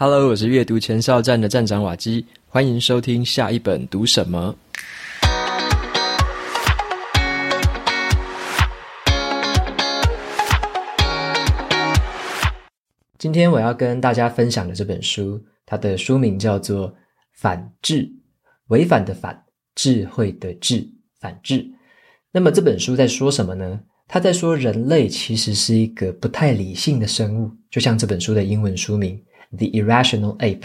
Hello，我是阅读前哨站的站长瓦基，欢迎收听下一本读什么。今天我要跟大家分享的这本书，它的书名叫做《反智》，违反的反，智慧的智，反智。那么这本书在说什么呢？他在说人类其实是一个不太理性的生物，就像这本书的英文书名。The Irrational Ape，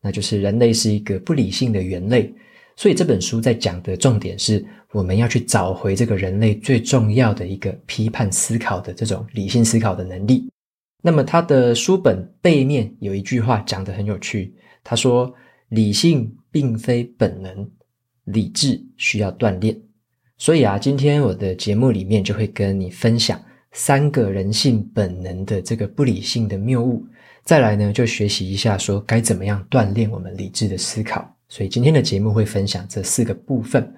那就是人类是一个不理性的猿类。所以这本书在讲的重点是，我们要去找回这个人类最重要的一个批判思考的这种理性思考的能力。那么它的书本背面有一句话讲得很有趣，他说：“理性并非本能，理智需要锻炼。”所以啊，今天我的节目里面就会跟你分享三个人性本能的这个不理性的谬误。再来呢，就学习一下说该怎么样锻炼我们理智的思考。所以今天的节目会分享这四个部分。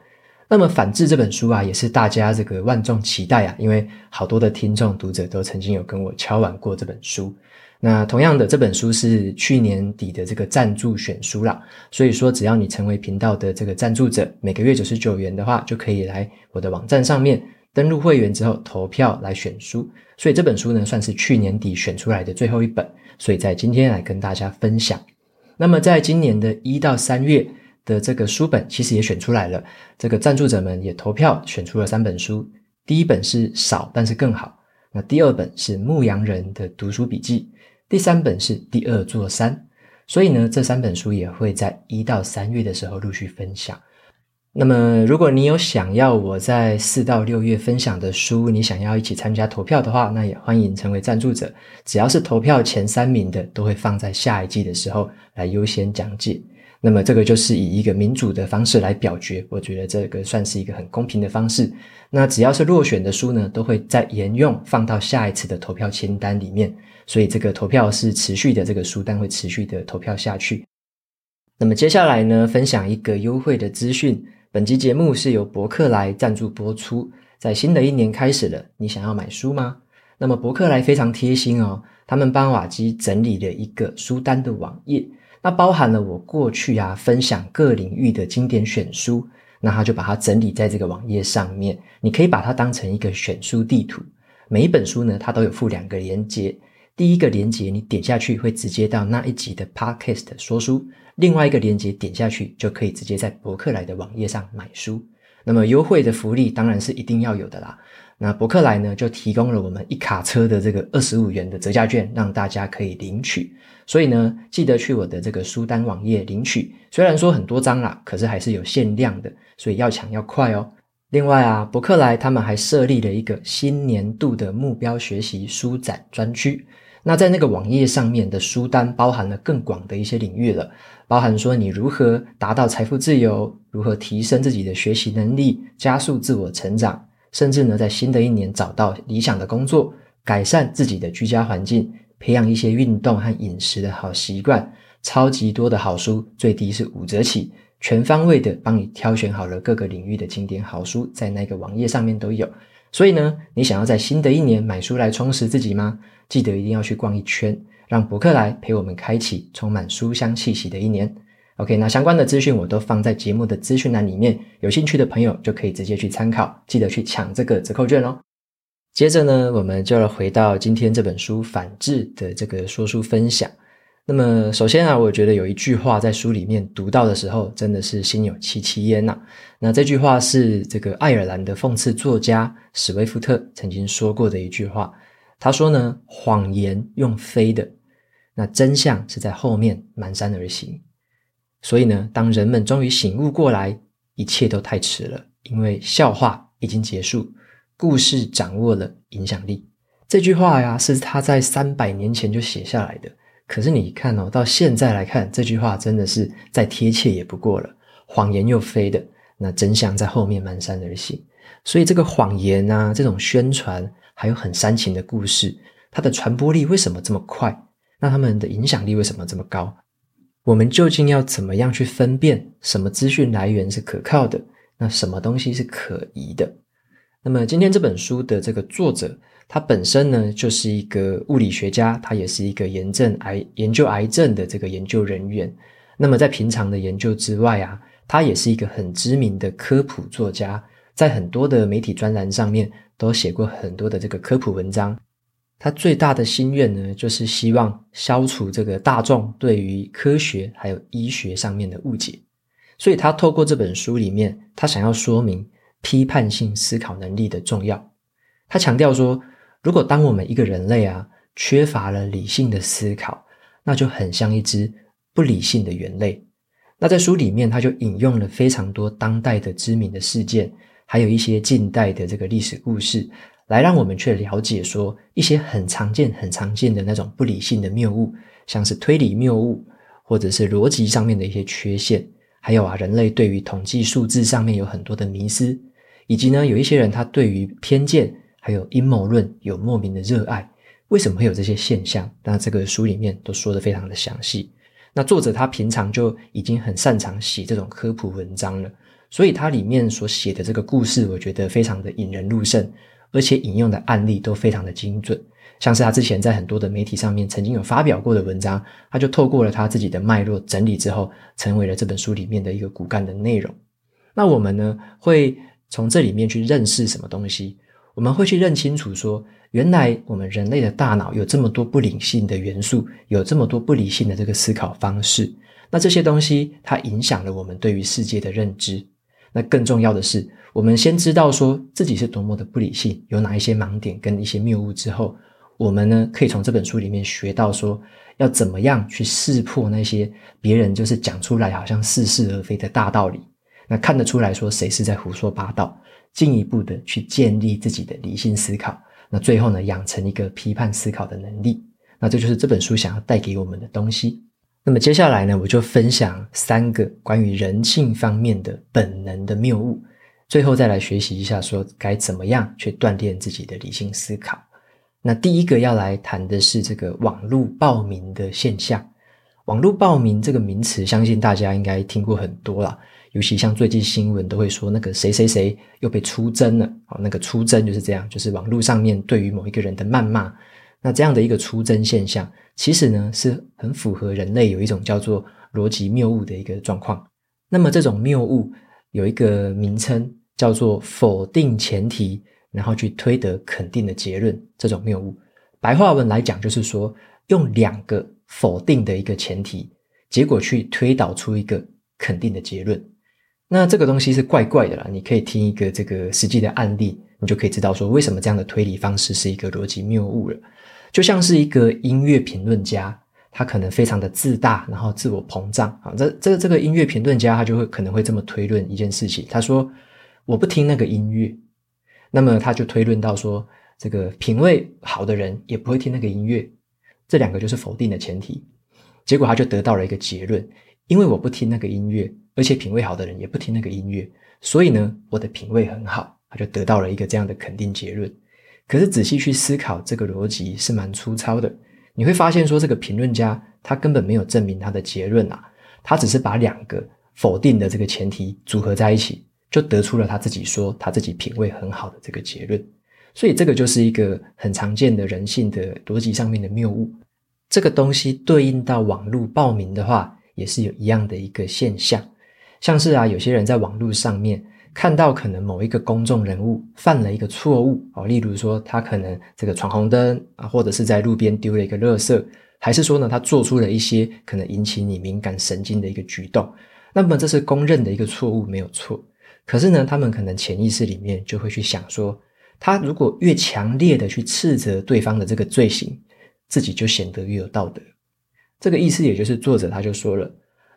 那么《反智》这本书啊，也是大家这个万众期待啊，因为好多的听众读者都曾经有跟我敲完过这本书。那同样的，这本书是去年底的这个赞助选书啦，所以说只要你成为频道的这个赞助者，每个月九十九元的话，就可以来我的网站上面。登录会员之后投票来选书，所以这本书呢算是去年底选出来的最后一本，所以在今天来跟大家分享。那么在今年的一到三月的这个书本其实也选出来了，这个赞助者们也投票选出了三本书，第一本是少但是更好，那第二本是牧羊人的读书笔记，第三本是第二座山，所以呢这三本书也会在一到三月的时候陆续分享。那么，如果你有想要我在四到六月分享的书，你想要一起参加投票的话，那也欢迎成为赞助者。只要是投票前三名的，都会放在下一季的时候来优先讲解。那么，这个就是以一个民主的方式来表决，我觉得这个算是一个很公平的方式。那只要是落选的书呢，都会再沿用放到下一次的投票清单里面。所以，这个投票是持续的，这个书单会持续的投票下去。那么接下来呢，分享一个优惠的资讯。本集节目是由博客来赞助播出。在新的一年开始了，你想要买书吗？那么博客来非常贴心哦，他们帮瓦基整理了一个书单的网页，那包含了我过去啊分享各领域的经典选书，那他就把它整理在这个网页上面。你可以把它当成一个选书地图，每一本书呢，它都有附两个连接。第一个连接你点下去会直接到那一集的 Podcast 说书。另外一个链接点下去，就可以直接在博客来的网页上买书。那么优惠的福利当然是一定要有的啦。那博客来呢，就提供了我们一卡车的这个二十五元的折价券，让大家可以领取。所以呢，记得去我的这个书单网页领取。虽然说很多张啦，可是还是有限量的，所以要抢要快哦。另外啊，博客来他们还设立了一个新年度的目标学习书展专区。那在那个网页上面的书单包含了更广的一些领域了。包含说你如何达到财富自由，如何提升自己的学习能力，加速自我成长，甚至呢，在新的一年找到理想的工作，改善自己的居家环境，培养一些运动和饮食的好习惯，超级多的好书，最低是五折起，全方位的帮你挑选好了各个领域的经典好书，在那个网页上面都有。所以呢，你想要在新的一年买书来充实自己吗？记得一定要去逛一圈。让博客来陪我们开启充满书香气息的一年。OK，那相关的资讯我都放在节目的资讯栏里面，有兴趣的朋友就可以直接去参考，记得去抢这个折扣券哦。接着呢，我们就要回到今天这本书《反智》的这个说书分享。那么，首先啊，我觉得有一句话在书里面读到的时候，真的是心有戚戚焉呐。那这句话是这个爱尔兰的讽刺作家史威夫特曾经说过的一句话。他说呢，谎言用飞的。那真相是在后面蹒跚而行，所以呢，当人们终于醒悟过来，一切都太迟了，因为笑话已经结束，故事掌握了影响力。这句话呀，是他在三百年前就写下来的。可是你看哦，到现在来看，这句话真的是再贴切也不过了。谎言又飞的，那真相在后面漫山而行。所以这个谎言啊，这种宣传，还有很煽情的故事，它的传播力为什么这么快？那他们的影响力为什么这么高？我们究竟要怎么样去分辨什么资讯来源是可靠的？那什么东西是可疑的？那么今天这本书的这个作者，他本身呢就是一个物理学家，他也是一个癌症癌研究癌症的这个研究人员。那么在平常的研究之外啊，他也是一个很知名的科普作家，在很多的媒体专栏上面都写过很多的这个科普文章。他最大的心愿呢，就是希望消除这个大众对于科学还有医学上面的误解。所以他透过这本书里面，他想要说明批判性思考能力的重要。他强调说，如果当我们一个人类啊缺乏了理性的思考，那就很像一只不理性的猿类。那在书里面，他就引用了非常多当代的知名的事件，还有一些近代的这个历史故事，来让我们去了解说一些很常见、很常见的那种不理性的谬误，像是推理谬误，或者是逻辑上面的一些缺陷，还有啊，人类对于统计数字上面有很多的迷思，以及呢，有一些人他对于偏见。还有阴谋论有莫名的热爱，为什么会有这些现象？那这个书里面都说得非常的详细。那作者他平常就已经很擅长写这种科普文章了，所以他里面所写的这个故事，我觉得非常的引人入胜，而且引用的案例都非常的精准。像是他之前在很多的媒体上面曾经有发表过的文章，他就透过了他自己的脉络整理之后，成为了这本书里面的一个骨干的内容。那我们呢，会从这里面去认识什么东西？我们会去认清楚说，原来我们人类的大脑有这么多不理性的元素，有这么多不理性的这个思考方式。那这些东西它影响了我们对于世界的认知。那更重要的是，我们先知道说自己是多么的不理性，有哪一些盲点跟一些谬误之后，我们呢可以从这本书里面学到说，要怎么样去识破那些别人就是讲出来好像似是而非的大道理。那看得出来说谁是在胡说八道。进一步的去建立自己的理性思考，那最后呢，养成一个批判思考的能力。那这就是这本书想要带给我们的东西。那么接下来呢，我就分享三个关于人性方面的本能的谬误，最后再来学习一下，说该怎么样去锻炼自己的理性思考。那第一个要来谈的是这个网络报名的现象。网络报名这个名词，相信大家应该听过很多了。尤其像最近新闻都会说那个谁谁谁又被出征了，哦，那个出征就是这样，就是网络上面对于某一个人的谩骂，那这样的一个出征现象，其实呢是很符合人类有一种叫做逻辑谬误的一个状况。那么这种谬误有一个名称叫做否定前提，然后去推得肯定的结论。这种谬误，白话文来讲就是说用两个否定的一个前提，结果去推导出一个肯定的结论。那这个东西是怪怪的啦，你可以听一个这个实际的案例，你就可以知道说为什么这样的推理方式是一个逻辑谬误了。就像是一个音乐评论家，他可能非常的自大，然后自我膨胀啊。这这个这个音乐评论家他就会可能会这么推论一件事情，他说我不听那个音乐，那么他就推论到说这个品味好的人也不会听那个音乐，这两个就是否定的前提，结果他就得到了一个结论，因为我不听那个音乐。而且品味好的人也不听那个音乐，所以呢，我的品味很好，他就得到了一个这样的肯定结论。可是仔细去思考这个逻辑是蛮粗糙的，你会发现说这个评论家他根本没有证明他的结论啊，他只是把两个否定的这个前提组合在一起，就得出了他自己说他自己品味很好的这个结论。所以这个就是一个很常见的人性的逻辑上面的谬误。这个东西对应到网络报名的话，也是有一样的一个现象。像是啊，有些人在网络上面看到可能某一个公众人物犯了一个错误哦，例如说他可能这个闯红灯啊，或者是在路边丢了一个垃圾，还是说呢他做出了一些可能引起你敏感神经的一个举动，那么这是公认的一个错误，没有错。可是呢，他们可能潜意识里面就会去想说，他如果越强烈的去斥责对方的这个罪行，自己就显得越有道德。这个意思也就是作者他就说了。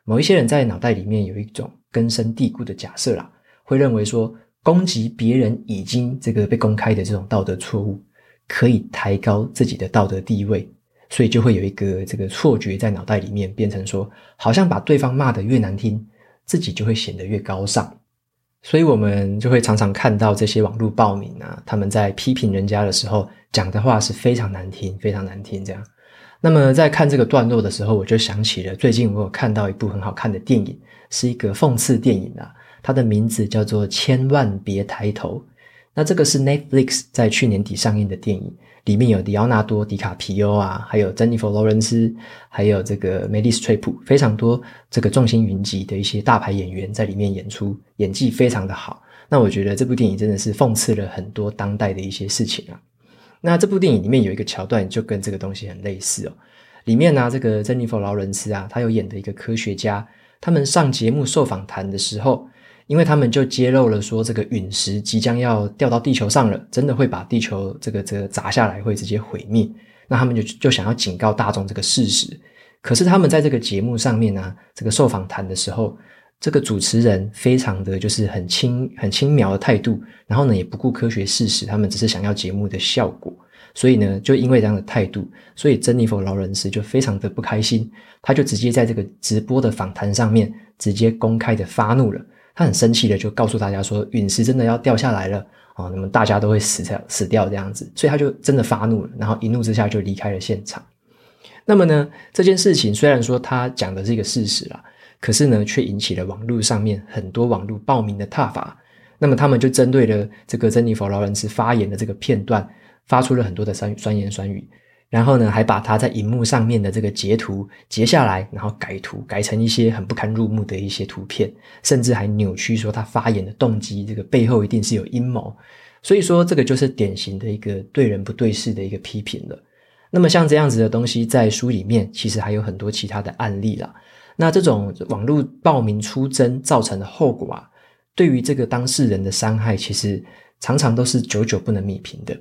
某一些人在脑袋里面有一种根深蒂固的假设啦，会认为说攻击别人已经这个被公开的这种道德错误，可以抬高自己的道德地位，所以就会有一个这个错觉在脑袋里面变成说，好像把对方骂得越难听，自己就会显得越高尚。所以我们就会常常看到这些网络暴民啊，他们在批评人家的时候讲的话是非常难听，非常难听这样。那么在看这个段落的时候，我就想起了最近我有看到一部很好看的电影，是一个讽刺电影啊，它的名字叫做《千万别抬头》。那这个是 Netflix 在去年底上映的电影，里面有迪奥纳多·迪卡皮欧啊，还有珍妮佛·劳伦斯，还有这个梅丽斯·翠普，非常多这个众星云集的一些大牌演员在里面演出，演技非常的好。那我觉得这部电影真的是讽刺了很多当代的一些事情啊。那这部电影里面有一个桥段就跟这个东西很类似哦，里面呢、这个珍妮佛·劳伦斯啊，她有演的一个科学家，他们上节目受访谈的时候。因为他们就揭露了说，这个陨石即将要掉到地球上了，真的会把地球这个这个砸下来，会直接毁灭。那他们就就想要警告大众这个事实。可是他们在这个节目上面呢、这个受访谈的时候，这个主持人非常的就是很轻很轻描的态度，然后呢也不顾科学事实，他们只是想要节目的效果。所以呢，就因为这样的态度，所以珍妮佛劳伦斯就非常的不开心，他就直接在这个直播的访谈上面直接公开的发怒了。他很生气的就告诉大家说，陨石真的要掉下来了啊！那么大家都会死掉，死掉这样子，所以他就真的发怒了，然后一怒之下就离开了现场。那么呢，这件事情虽然说他讲的是一个事实啦，可是呢，却引起了网络上面很多网络暴民的挞伐。那么他们就针对了这个珍妮佛劳伦斯发言的这个片段，发出了很多的酸酸言酸语。然后呢，还把他在荧幕上面的这个截图截下来，然后改图改成一些很不堪入目的一些图片，甚至还扭曲说他发言的动机，这个背后一定是有阴谋。所以说，这个就是典型的一个对人不对事的一个批评了。那么像这样子的东西，在书里面其实还有很多其他的案例啦。那这种网络暴民出征造成的后果啊，对于这个当事人的伤害，其实常常都是久久不能弭平的。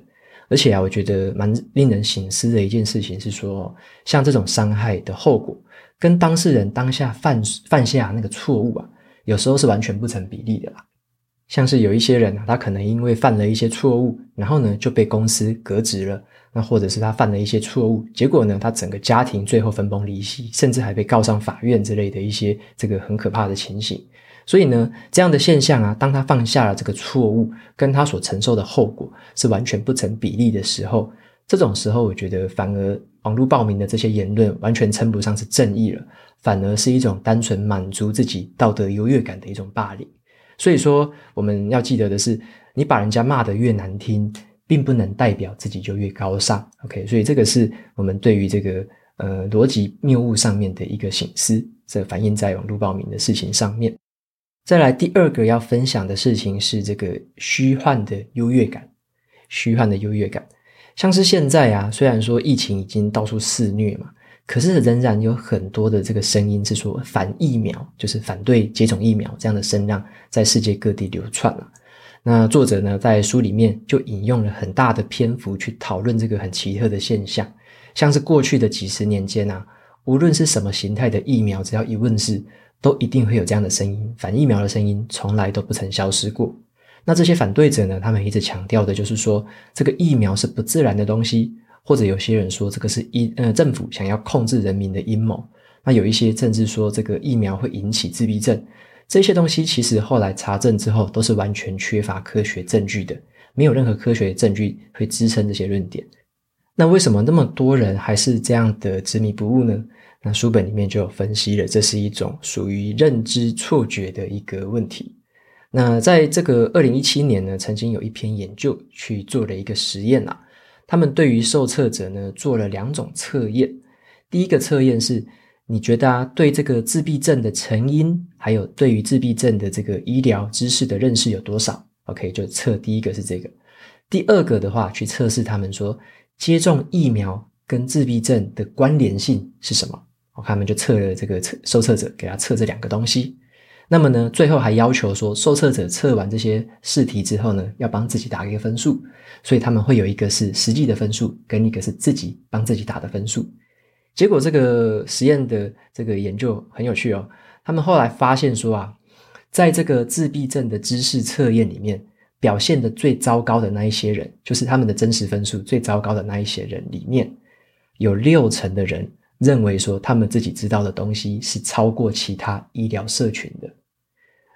而且啊，我觉得蛮令人省思的一件事情是说，像这种伤害的后果，跟当事人当下犯犯下那个错误啊，有时候是完全不成比例的啦。像是有一些人啊，他可能因为犯了一些错误，然后呢就被公司革职了；那或者是他犯了一些错误，结果呢他整个家庭最后分崩离析，甚至还被告上法院之类的一些这个很可怕的情形。所以呢，这样的现象啊，当他犯下了这个错误，跟他所承受的后果是完全不成比例的时候，这种时候，我觉得反而网络暴民的这些言论完全称不上是正义了，反而是一种单纯满足自己道德优越感的一种霸凌。所以说，我们要记得的是，你把人家骂得越难听，并不能代表自己就越高尚。OK，所以这个是我们对于这个呃逻辑谬误上面的一个醒思，这反映在网络暴民的事情上面。再来第二个要分享的事情是这个虚幻的优越感，虚幻的优越感，像是现在啊，虽然说疫情已经到处肆虐嘛，可是仍然有很多的这个声音是说反疫苗，就是反对接种疫苗这样的声浪在世界各地流窜了。那作者呢，在书里面就引用了很大的篇幅去讨论这个很奇特的现象，像是过去的几十年间啊，无论是什么形态的疫苗，只要一问世。都一定会有这样的声音，反疫苗的声音从来都不曾消失过。那这些反对者呢，他们一直强调的就是说，这个疫苗是不自然的东西，或者有些人说这个是疫呃政府想要控制人民的阴谋。那有一些甚至说这个疫苗会引起自闭症，这些东西其实后来查证之后都是完全缺乏科学证据的，没有任何科学证据会支撑这些论点。那为什么那么多人还是这样的执迷不悟呢？那书本里面就有分析了，这是一种属于认知错觉的一个问题。那在这个二零一七年呢，曾经有一篇研究去做了一个实验啊，他们对于受测者呢做了两种测验。第一个测验是，你觉得啊，对这个自闭症的成因，还有对于自闭症的这个医疗知识的认识有多少？OK，就测第一个是这个。第二个的话，去测试他们说，接种疫苗跟自闭症的关联性是什么？他们就测了这个测受测者，给他测这两个东西。那么呢，最后还要求说，受测者测完这些试题之后呢，要帮自己打一个分数。所以他们会有一个是实际的分数，跟一个是自己帮自己打的分数。结果这个实验的这个研究很有趣哦。他们后来发现说啊，在这个自闭症的知识测验里面，表现的最糟糕的那一些人，就是他们的真实分数最糟糕的那一些人里面，有六成的人。认为说他们自己知道的东西是超过其他医疗社群的。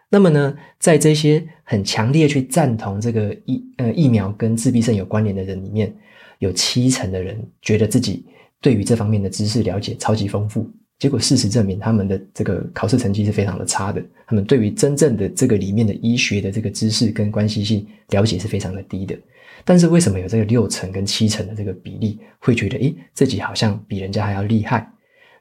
那么呢，在这些很强烈去赞同这个疫呃疫苗跟自闭症有关联的人里面，有七成的人觉得自己对于这方面的知识了解超级丰富，结果事实证明，他们的这个考试成绩是非常的差的。他们对于真正的这个里面的医学的这个知识跟关系性了解是非常的低的。但是为什么有这个六成跟七成的这个比例会觉得，诶，自己好像比人家还要厉害？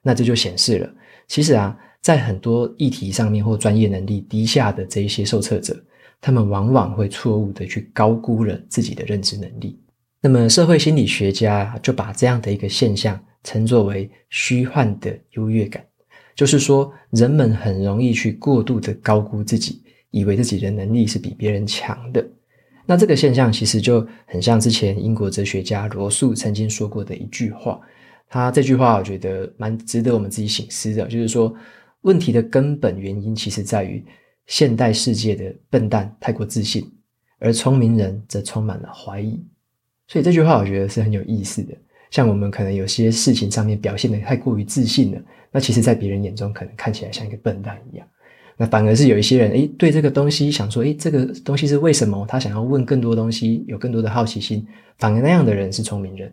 那这就显示了，其实啊，在很多议题上面或专业能力低下的这一些受测者，他们往往会错误的去高估了自己的认知能力。那么社会心理学家就把这样的一个现象称作为虚幻的优越感，就是说人们很容易去过度的高估自己，以为自己的能力是比别人强的。那这个现象其实就很像之前英国哲学家罗素曾经说过的一句话。他这句话我觉得蛮值得我们自己省思的，就是说问题的根本原因其实在于现代世界的笨蛋太过自信，而聪明人则充满了怀疑。所以这句话我觉得是很有意思的。像我们可能有些事情上面表现的太过于自信了，那其实在别人眼中可能看起来像一个笨蛋一样。那反而是有一些人，诶，对这个东西想说，诶，这个东西是为什么？他想要问更多东西，有更多的好奇心，反而那样的人是聪明人。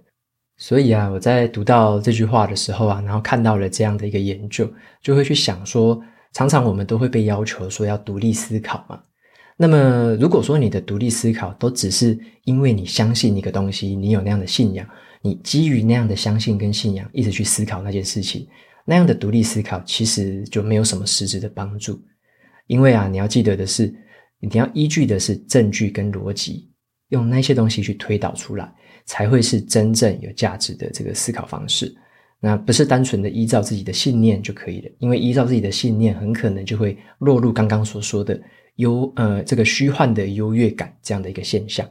所以啊，我在读到这句话的时候啊，然后看到了这样的一个研究，就会去想说，常常我们都会被要求说要独立思考嘛。那么，如果说你的独立思考都只是因为你相信一个东西，你有那样的信仰，你基于那样的相信跟信仰一直去思考那件事情，那样的独立思考其实就没有什么实质的帮助。因为啊，你要记得的是，你要依据的是证据跟逻辑，用那些东西去推导出来。才会是真正有价值的这个思考方式，那不是单纯的依照自己的信念就可以了，因为依照自己的信念，很可能就会落入刚刚所说的优呃这个虚幻的优越感这样的一个现象。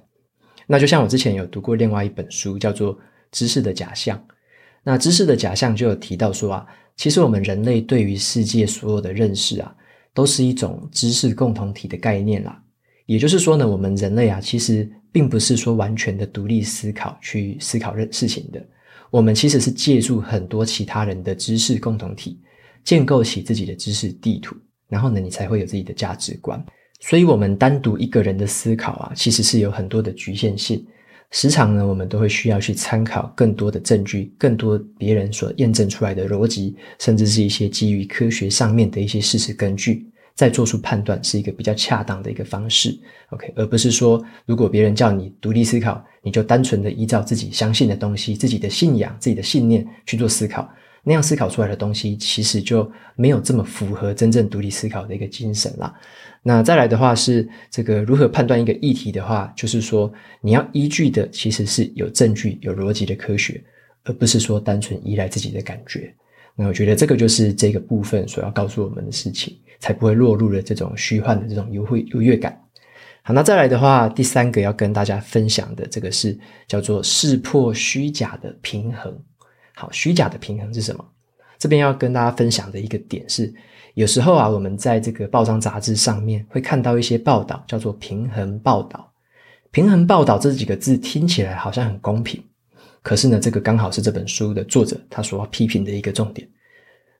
那就像我之前有读过另外一本书，叫做《知识的假象》。那《知识的假象》就有提到说啊，其实我们人类对于世界所有的认识啊，都是一种知识共同体的概念啦。也就是说呢，我们人类啊，其实。并不是说完全的独立思考去思考任事情的，我们其实是借助很多其他人的知识共同体，建构起自己的知识地图，然后呢，你才会有自己的价值观。所以，我们单独一个人的思考啊，其实是有很多的局限性。时常呢，我们都会需要去参考更多的证据，更多别人所验证出来的逻辑，甚至是一些基于科学上面的一些事实根据。再做出判断是一个比较恰当的一个方式，OK，而不是说如果别人叫你独立思考，你就单纯的依照自己相信的东西、自己的信仰、自己的信念去做思考，那样思考出来的东西其实就没有这么符合真正独立思考的一个精神啦。那再来的话是这个如何判断一个议题的话，就是说你要依据的其实是有证据、有逻辑的科学，而不是说单纯依赖自己的感觉。那我觉得这个就是这个部分所要告诉我们的事情。才不会落入了这种虚幻的这种优惠优越感。好，那再来的话，第三个要跟大家分享的这个是叫做识破虚假的平衡。好，虚假的平衡是什么？这边要跟大家分享的一个点是，有时候啊，我们在这个报章杂志上面会看到一些报道，叫做平衡报道。平衡报道这几个字听起来好像很公平，可是呢，这个刚好是这本书的作者他所要批评的一个重点。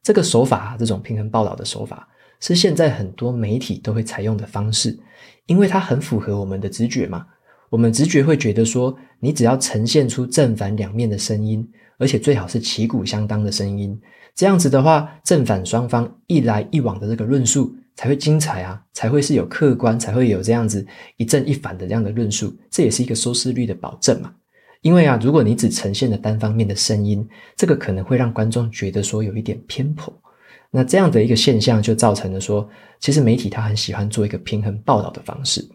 这个手法，这种平衡报道的手法。是现在很多媒体都会采用的方式，因为它很符合我们的直觉嘛。我们直觉会觉得说，你只要呈现出正反两面的声音，而且最好是旗鼓相当的声音，这样子的话，正反双方一来一往的这个论述才会精彩啊，才会是有客观，才会有这样子一正一反的这样的论述，这也是一个收视率的保证嘛。因为啊，如果你只呈现了单方面的声音，这个可能会让观众觉得说有一点偏颇。那这样的一个现象就造成了说，其实媒体他很喜欢做一个平衡报道的方式，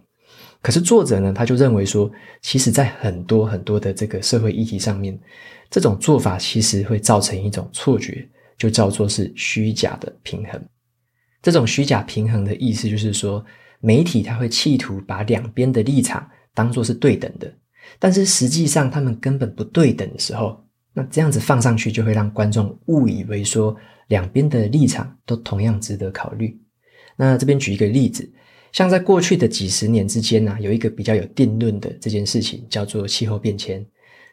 可是作者呢，他就认为说，其实在很多很多的这个社会议题上面，这种做法其实会造成一种错觉，就叫做是虚假的平衡。这种虚假平衡的意思就是说，媒体他会企图把两边的立场当作是对等的，但是实际上他们根本不对等的时候，那这样子放上去就会让观众误以为说，两边的立场都同样值得考虑。那这边举一个例子，像在过去的几十年之间呢、有一个比较有定论的这件事情，叫做气候变迁。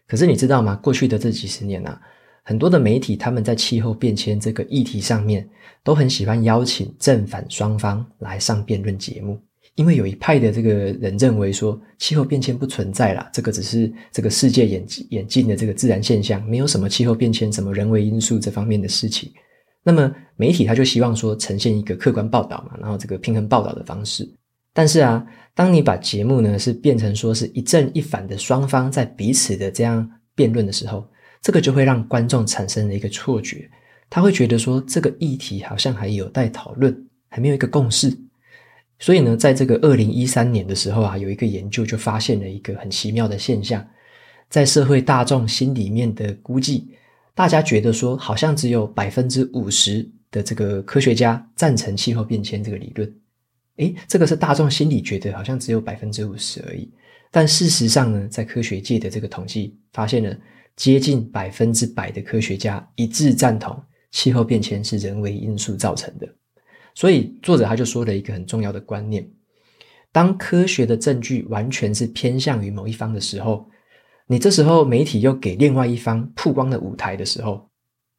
可是你知道吗？过去的这几十年啊，很多的媒体他们在气候变迁这个议题上面，都很喜欢邀请正反双方来上辩论节目，因为有一派的这个人认为说，气候变迁不存在啦，这个只是这个世界演演进的这个自然现象，没有什么气候变迁、什么人为因素这方面的事情。那么媒体他就希望说呈现一个客观报道嘛，然后这个平衡报道的方式。但是啊，当你把节目呢是变成说是一正一反的双方在彼此的这样辩论的时候，这个就会让观众产生了一个错觉，他会觉得说这个议题好像还有待讨论，还没有一个共识。所以呢，在这个二零一三年的时候啊，有一个研究就发现了一个很奇妙的现象，在社会大众心里面的估计。大家觉得说，好像只有百分之五十的这个科学家赞成气候变迁这个理论。诶，这个是大众心里觉得好像只有百分之五十而已。但事实上呢，在科学界的这个统计发现了，接近百分之百的科学家一致赞同气候变迁是人为因素造成的。所以作者他就说了一个很重要的观念：当科学的证据完全是偏向于某一方的时候。你这时候媒体又给另外一方曝光的舞台的时候，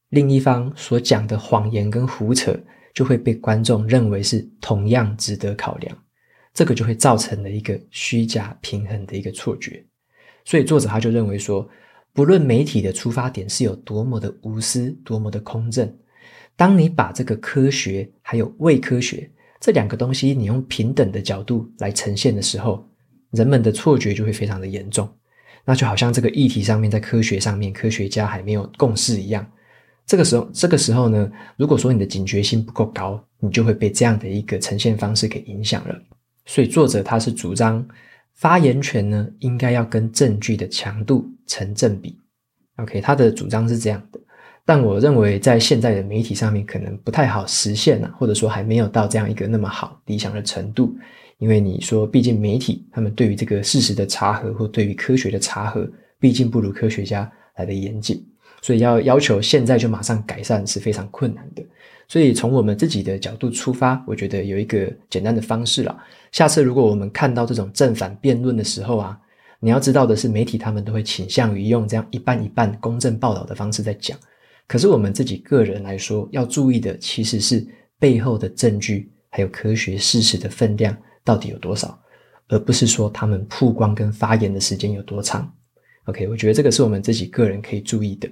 另一方所讲的谎言跟胡扯就会被观众认为是同样值得考量，这个就会造成了一个虚假平衡的一个错觉。所以作者他就认为说，不论媒体的出发点是有多么的无私、多么的空正，当你把这个科学还有伪科学这两个东西，你用平等的角度来呈现的时候，人们的错觉就会非常的严重。那就好像这个议题上面，在科学上面，科学家还没有共识一样。这个时候，这个时候呢，如果说你的警觉性不够高，你就会被这样的一个呈现方式给影响了。所以作者他是主张发言权呢，应该要跟证据的强度成正比。OK，他的主张是这样的，但我认为在现在的媒体上面可能不太好实现啊，或者说还没有到这样一个那么好理想的程度。因为你说，毕竟媒体他们对于这个事实的查核，或对于科学的查核，毕竟不如科学家来的严谨，所以要要求现在就马上改善是非常困难的。所以从我们自己的角度出发，我觉得有一个简单的方式了。下次如果我们看到这种正反辩论的时候啊，你要知道的是，媒体他们都会倾向于用这样一半一半公正报道的方式在讲。可是我们自己个人来说，要注意的其实是背后的证据，还有科学事实的分量。到底有多少，而不是说他们曝光跟发言的时间有多长。OK，我觉得这个是我们自己个人可以注意的。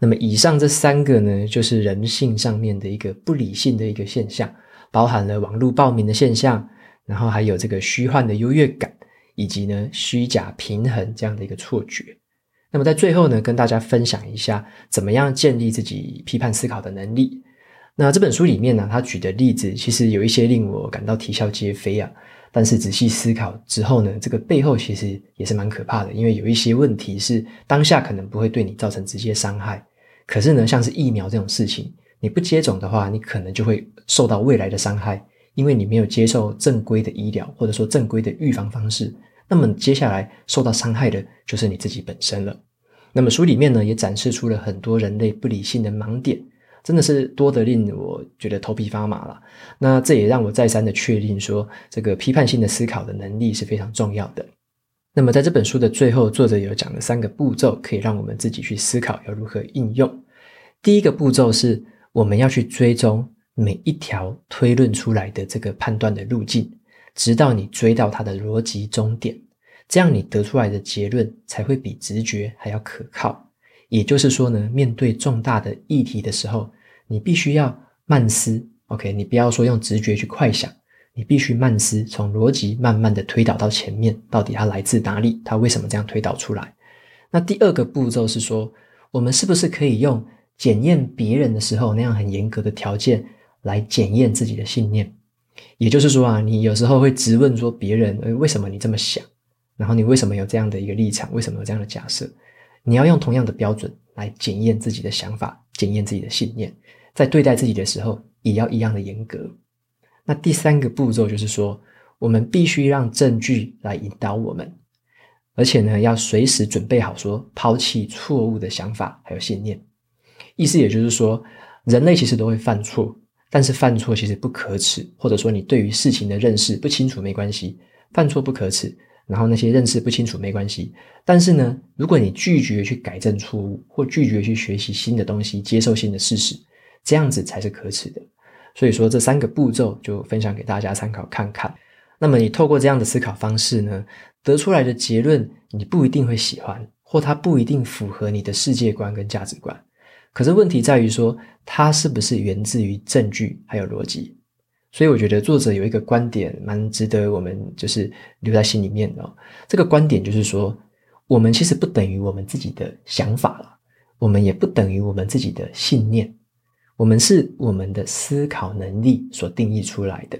那么以上这三个呢，就是人性上面的一个不理性的一个现象，包含了网络暴民的现象，然后还有这个虚幻的优越感，以及呢虚假平衡这样的一个错觉。那么在最后呢，跟大家分享一下，怎么样建立自己批判思考的能力。那这本书里面呢，他举的例子其实有一些令我感到啼笑皆非啊。但是仔细思考之后呢，这个背后其实也是蛮可怕的，因为有一些问题是当下可能不会对你造成直接伤害，可是呢，像是疫苗这种事情，你不接种的话，你可能就会受到未来的伤害，因为你没有接受正规的医疗或者说正规的预防方式，那么接下来受到伤害的就是你自己本身了。那么书里面呢，也展示出了很多人类不理性的盲点。真的是多得令我觉得头皮发麻了。那这也让我再三的确定说，这个批判性的思考的能力是非常重要的。那么在这本书的最后，作者有讲了三个步骤，可以让我们自己去思考要如何应用。第一个步骤是，我们要去追踪每一条推论出来的这个判断的路径，直到你追到它的逻辑终点，这样你得出来的结论才会比直觉还要可靠。也就是说呢，面对重大的议题的时候，你必须要慢思，OK？你不要说用直觉去快想，你必须慢思，从逻辑慢慢的推导到前面，到底它来自哪里？它为什么这样推导出来？那第二个步骤是说，我们是不是可以用检验别人的时候那样很严格的条件来检验自己的信念？也就是说啊，你有时候会直问说别人，为什么你这么想？然后你为什么有这样的一个立场？为什么有这样的假设？你要用同样的标准来检验自己的想法，检验自己的信念，在对待自己的时候也要一样的严格。那第三个步骤就是说，我们必须让证据来引导我们，而且呢，要随时准备好说抛弃错误的想法还有信念。意思也就是说，人类其实都会犯错，但是犯错其实不可耻，或者说你对于事情的认识不清楚没关系，犯错不可耻。然后那些认识不清楚没关系，但是呢，如果你拒绝去改正错误，或拒绝去学习新的东西，接受新的事实，这样子才是可耻的。所以说这三个步骤就分享给大家参考看看。那么你透过这样的思考方式呢，得出来的结论你不一定会喜欢，或它不一定符合你的世界观跟价值观。可是问题在于说，它是不是源自于证据还有逻辑？所以我觉得作者有一个观点蛮值得我们就是留在心里面的哦。这个观点就是说，我们其实不等于我们自己的想法了，我们也不等于我们自己的信念，我们是我们的思考能力所定义出来的。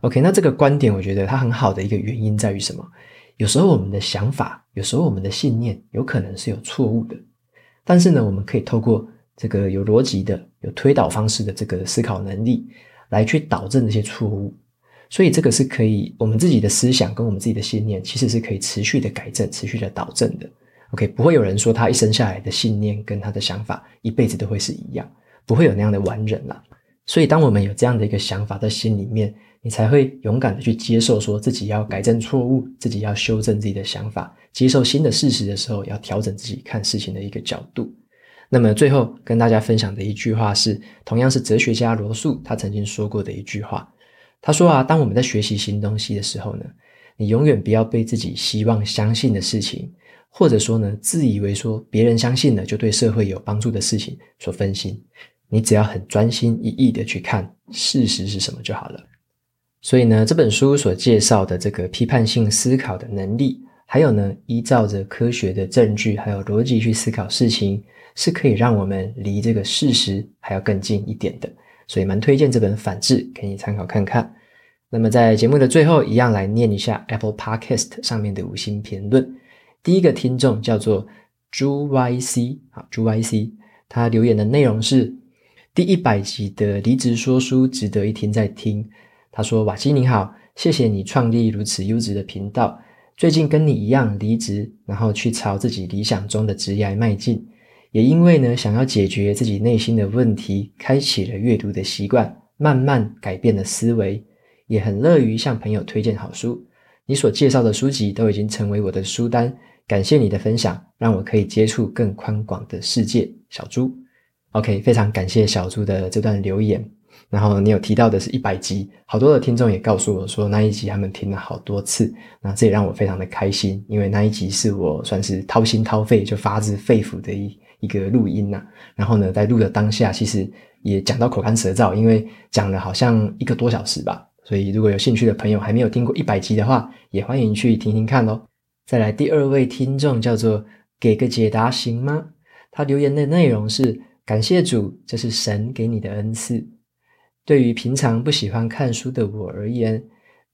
OK，那这个观点我觉得它很好的一个原因在于什么？有时候我们的想法，有时候我们的信念有可能是有错误的，但是呢，我们可以透过这个有逻辑的、有推导方式的这个思考能力，来去导正这些错误。所以这个是可以，我们自己的思想跟我们自己的信念，其实是可以持续的改正、持续的导正的。OK，不会有人说他一生下来的信念跟他的想法一辈子都会是一样，不会有那样的完人了。所以当我们有这样的一个想法在心里面，你才会勇敢的去接受，说自己要改正错误，自己要修正自己的想法，接受新的事实的时候，要调整自己看事情的一个角度。那么最后跟大家分享的一句话是，同样是哲学家罗素他曾经说过的一句话。他说啊，当我们在学习新东西的时候呢，你永远不要被自己希望相信的事情，或者说呢，自以为说别人相信了就对社会有帮助的事情所分心。你只要很专心一意的去看事实是什么就好了。所以呢，这本书所介绍的这个批判性思考的能力，还有呢，依照着科学的证据还有逻辑去思考事情，是可以让我们离这个事实还要更近一点的。所以蛮推荐这本《反智》给你参考看看。那么在节目的最后，一样来念一下 Apple Podcast 上面的五星评论。第一个听众叫做朱 YC 啊，朱 YC，他留言的内容是第一百集的离职说书，值得一听再听。他说：“瓦基你好，谢谢你创立如此优质的频道。最近跟你一样离职，然后去朝自己理想中的职业迈进。也因为呢，想要解决自己内心的问题，开启了阅读的习惯，慢慢改变了思维。也很乐于向朋友推荐好书。你所介绍的书籍都已经成为我的书单。感谢你的分享，让我可以接触更宽广的世界。”小猪，OK，非常感谢小猪的这段留言。然后你有提到的是一百集，好多的听众也告诉我说那一集他们听了好多次，那这也让我非常的开心，因为那一集是我算是掏心掏肺就发自肺腑的一一个录音呐。然后呢，在录的当下，其实也讲到口干舌燥，因为讲了好像一个多小时吧。所以如果有兴趣的朋友还没有听过一百集的话，也欢迎去听听看喽。再来第二位听众叫做给个解答行吗？他留言的内容是感谢主，这是神给你的恩赐。对于平常不喜欢看书的我而言，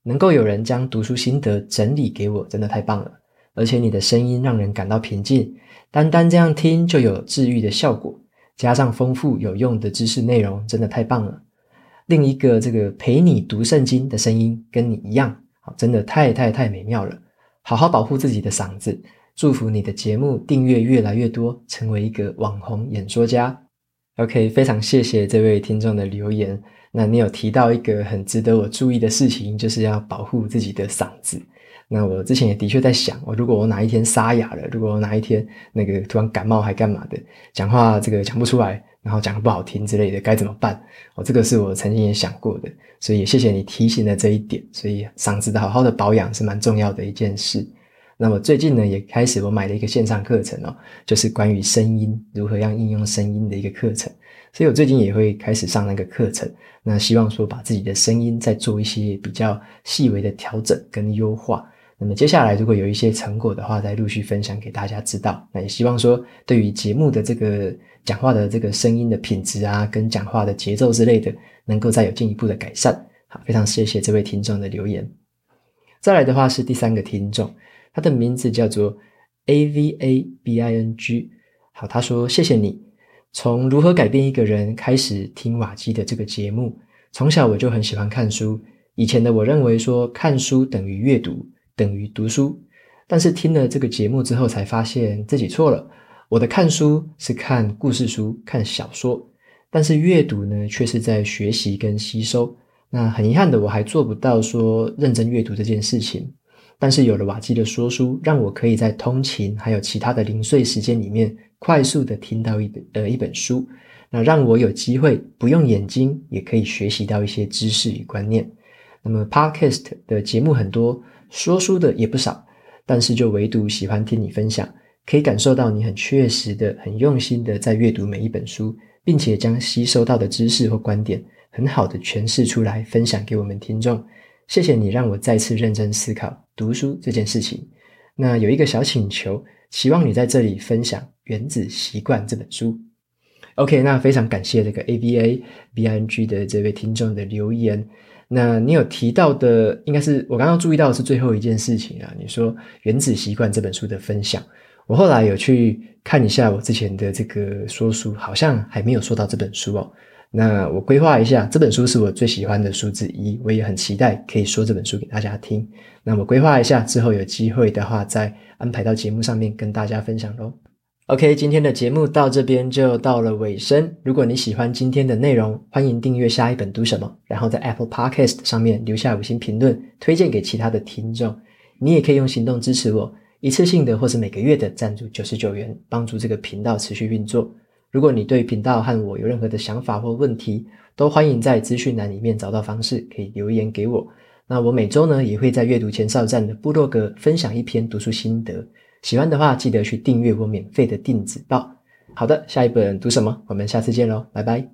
能够有人将读书心得整理给我，真的太棒了。而且你的声音让人感到平静，单单这样听就有治愈的效果，加上丰富有用的知识内容，真的太棒了。另一个这个陪你读圣经的声音跟你一样好，真的太太太美妙了。好好保护自己的嗓子，祝福你的节目订阅越来越多，成为一个网红演说家。OK，非常谢谢这位听众的留言。那你有提到一个很值得我注意的事情，就是要保护自己的嗓子。那我之前也的确在想，我如果我哪一天沙哑了，如果我哪一天那个突然感冒还干嘛的，讲话这个讲不出来，然后讲不好听之类的，该怎么办？哦，这个是我曾经也想过的，所以也谢谢你提醒了这一点。所以嗓子的好好的保养是蛮重要的一件事。那么最近呢，也开始我买了一个线上课程哦，就是关于声音如何样应用声音的一个课程。所以我最近也会开始上那个课程，那希望说把自己的声音再做一些比较细微的调整跟优化。那么接下来如果有一些成果的话，再陆续分享给大家知道。那也希望说对于节目的这个讲话的这个声音的品质啊，跟讲话的节奏之类的，能够再有进一步的改善。好，非常谢谢这位听众的留言。再来的话是第三个听众，他的名字叫做 A V A B I N G。好，他说谢谢你。从如何改变一个人开始听瓦基的这个节目，从小我就很喜欢看书。以前的我认为说看书等于阅读，等于读书，但是听了这个节目之后，才发现自己错了。我的看书是看故事书、看小说，但是阅读呢，却是在学习跟吸收。那很遗憾的，我还做不到说认真阅读这件事情。但是有了瓦基的说书，让我可以在通勤还有其他的零碎时间里面。快速的听到一本呃一本书，那让我有机会不用眼睛也可以学习到一些知识与观念。那么 Podcast 的节目很多，说书的也不少，但是就唯独喜欢听你分享，可以感受到你很确实的、很用心的在阅读每一本书，并且将吸收到的知识或观点很好的诠释出来，分享给我们听众。谢谢你让我再次认真思考读书这件事情。那有一个小请求，希望你在这里分享《原子习惯》这本书。OK，那非常感谢这个 A B A BING 的这位听众的留言。那你有提到的，应该是我刚刚注意到的是最后一件事情啊。你说《原子习惯》这本书的分享，我后来有去看一下我之前的这个说书，好像还没有说到这本书哦。那我规划一下，这本书是我最喜欢的书之一，我也很期待可以说这本书给大家听。那我规划一下，之后有机会的话，再安排到节目上面跟大家分享喽。OK，今天的节目到这边就到了尾声。如果你喜欢今天的内容，欢迎订阅下一本读什么，然后在 Apple Podcast 上面留下五星评论，推荐给其他的听众。你也可以用行动支持我，一次性的或是每个月的赞助九十九元，帮助这个频道持续运作。如果你对频道和我有任何的想法或问题，都欢迎在资讯栏里面找到方式可以留言给我。那我每周呢也会在阅读前哨站的部落格分享一篇读书心得。喜欢的话，记得去订阅我免费的电子报。好的，下一本读什么？我们下次见喽，拜拜。